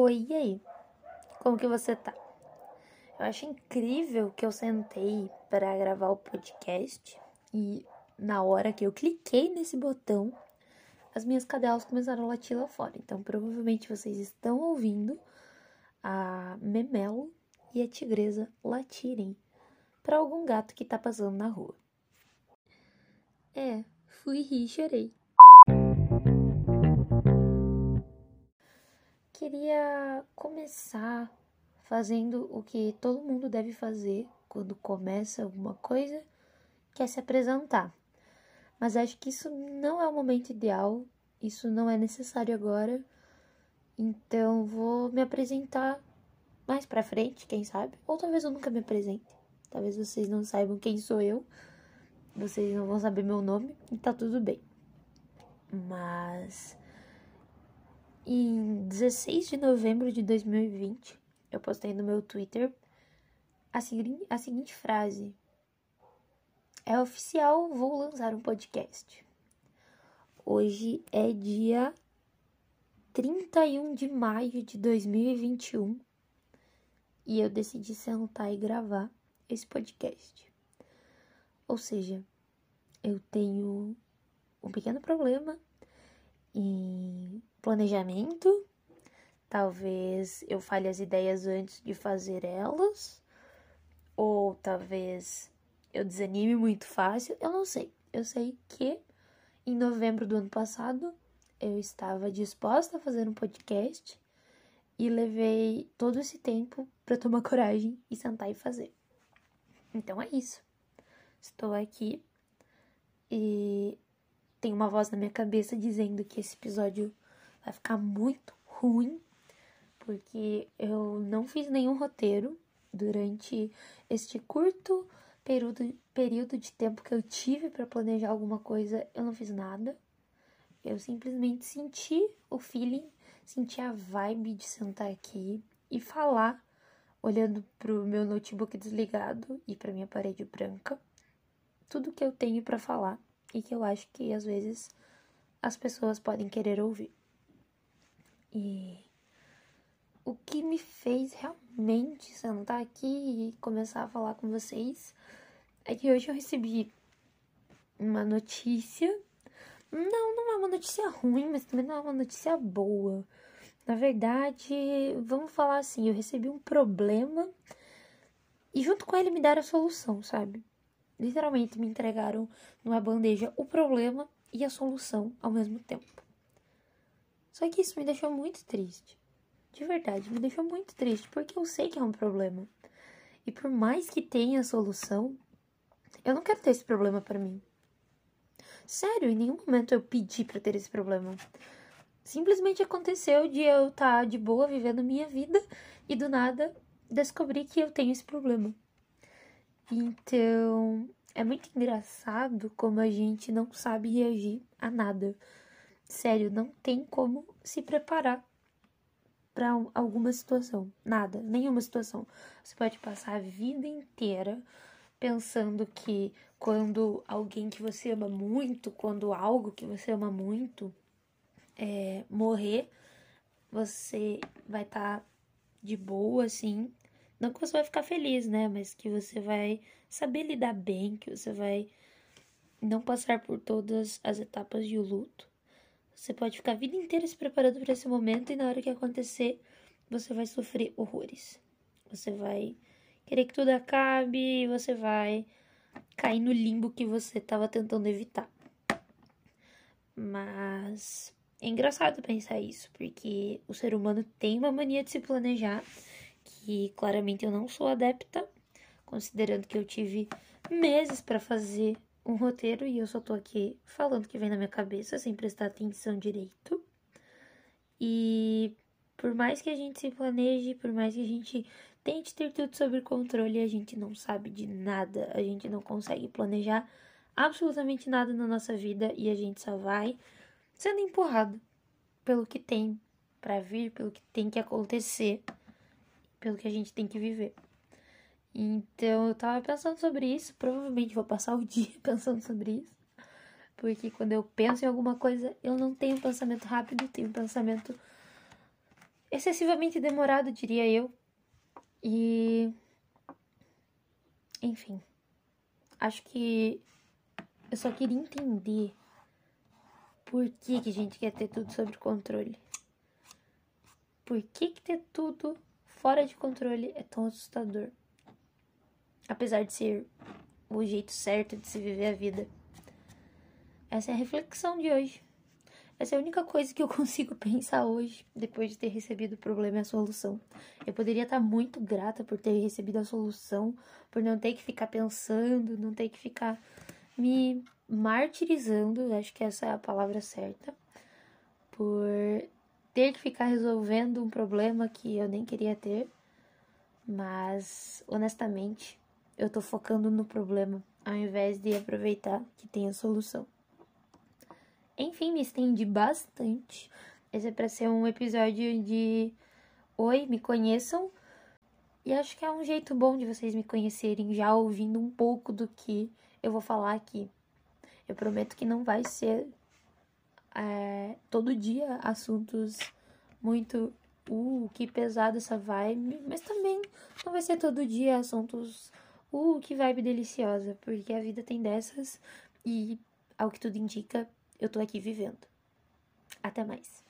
Oi, e aí? Como que você tá? Eu acho incrível que eu sentei para gravar o podcast e na hora que eu cliquei nesse botão, as minhas cadelas começaram a latir lá fora. Então, provavelmente vocês estão ouvindo a Memelo e a Tigresa latirem para algum gato que tá passando na rua. É, fui rir e chorei. Começar fazendo o que todo mundo deve fazer quando começa alguma coisa, que é se apresentar. Mas acho que isso não é o momento ideal, isso não é necessário agora. Então vou me apresentar mais pra frente, quem sabe? Ou talvez eu nunca me apresente. Talvez vocês não saibam quem sou eu. Vocês não vão saber meu nome e tá tudo bem. Mas em 16 de novembro de 2020, eu postei no meu Twitter a, segui a seguinte frase: É oficial, vou lançar um podcast. Hoje é dia 31 de maio de 2021 e eu decidi sentar e gravar esse podcast. Ou seja, eu tenho um pequeno problema em planejamento. Talvez eu fale as ideias antes de fazer elas. Ou talvez eu desanime muito fácil. Eu não sei. Eu sei que em novembro do ano passado eu estava disposta a fazer um podcast e levei todo esse tempo para tomar coragem e sentar e fazer. Então é isso. Estou aqui e tem uma voz na minha cabeça dizendo que esse episódio vai ficar muito ruim, porque eu não fiz nenhum roteiro durante este curto período, período de tempo que eu tive para planejar alguma coisa, eu não fiz nada. Eu simplesmente senti o feeling, senti a vibe de sentar aqui e falar, olhando pro meu notebook desligado e para minha parede branca, tudo que eu tenho para falar e que eu acho que às vezes as pessoas podem querer ouvir. E o que me fez realmente sentar aqui e começar a falar com vocês é que hoje eu recebi uma notícia. Não, não é uma notícia ruim, mas também não é uma notícia boa. Na verdade, vamos falar assim, eu recebi um problema e junto com ele me deram a solução, sabe? literalmente me entregaram numa bandeja o problema e a solução ao mesmo tempo. Só que isso me deixou muito triste. De verdade, me deixou muito triste, porque eu sei que é um problema. E por mais que tenha solução, eu não quero ter esse problema para mim. Sério, em nenhum momento eu pedi para ter esse problema. Simplesmente aconteceu de eu estar tá de boa vivendo minha vida e do nada descobri que eu tenho esse problema. Então, é muito engraçado como a gente não sabe reagir a nada. Sério, não tem como se preparar para alguma situação. Nada, nenhuma situação. Você pode passar a vida inteira pensando que quando alguém que você ama muito, quando algo que você ama muito é, morrer, você vai estar tá de boa, assim, não que você vai ficar feliz, né? Mas que você vai saber lidar bem, que você vai não passar por todas as etapas de luto. Você pode ficar a vida inteira se preparando para esse momento e na hora que acontecer, você vai sofrer horrores. Você vai querer que tudo acabe, você vai cair no limbo que você estava tentando evitar. Mas é engraçado pensar isso, porque o ser humano tem uma mania de se planejar que claramente eu não sou adepta, considerando que eu tive meses para fazer um roteiro e eu só tô aqui falando o que vem na minha cabeça sem prestar atenção direito. E por mais que a gente se planeje, por mais que a gente tente ter tudo sob controle, a gente não sabe de nada, a gente não consegue planejar absolutamente nada na nossa vida e a gente só vai sendo empurrado pelo que tem para vir, pelo que tem que acontecer pelo que a gente tem que viver. Então eu tava pensando sobre isso, provavelmente vou passar o dia pensando sobre isso. Porque quando eu penso em alguma coisa, eu não tenho pensamento rápido, tenho pensamento excessivamente demorado, diria eu. E. Enfim. Acho que eu só queria entender por que, que a gente quer ter tudo sob controle. Por que, que ter tudo fora de controle é tão assustador? Apesar de ser o jeito certo de se viver a vida. Essa é a reflexão de hoje. Essa é a única coisa que eu consigo pensar hoje, depois de ter recebido o problema e a solução. Eu poderia estar muito grata por ter recebido a solução, por não ter que ficar pensando, não ter que ficar me martirizando, acho que essa é a palavra certa, por ter que ficar resolvendo um problema que eu nem queria ter. Mas, honestamente, eu tô focando no problema ao invés de aproveitar que tem a solução. Enfim, me estendi bastante. Esse é para ser um episódio de Oi, me conheçam. E acho que é um jeito bom de vocês me conhecerem já ouvindo um pouco do que eu vou falar aqui. Eu prometo que não vai ser é, todo dia assuntos muito. Uh, que pesado essa vibe. Mas também não vai ser todo dia assuntos. Uh, que vibe deliciosa. Porque a vida tem dessas. E, ao que tudo indica, eu tô aqui vivendo. Até mais.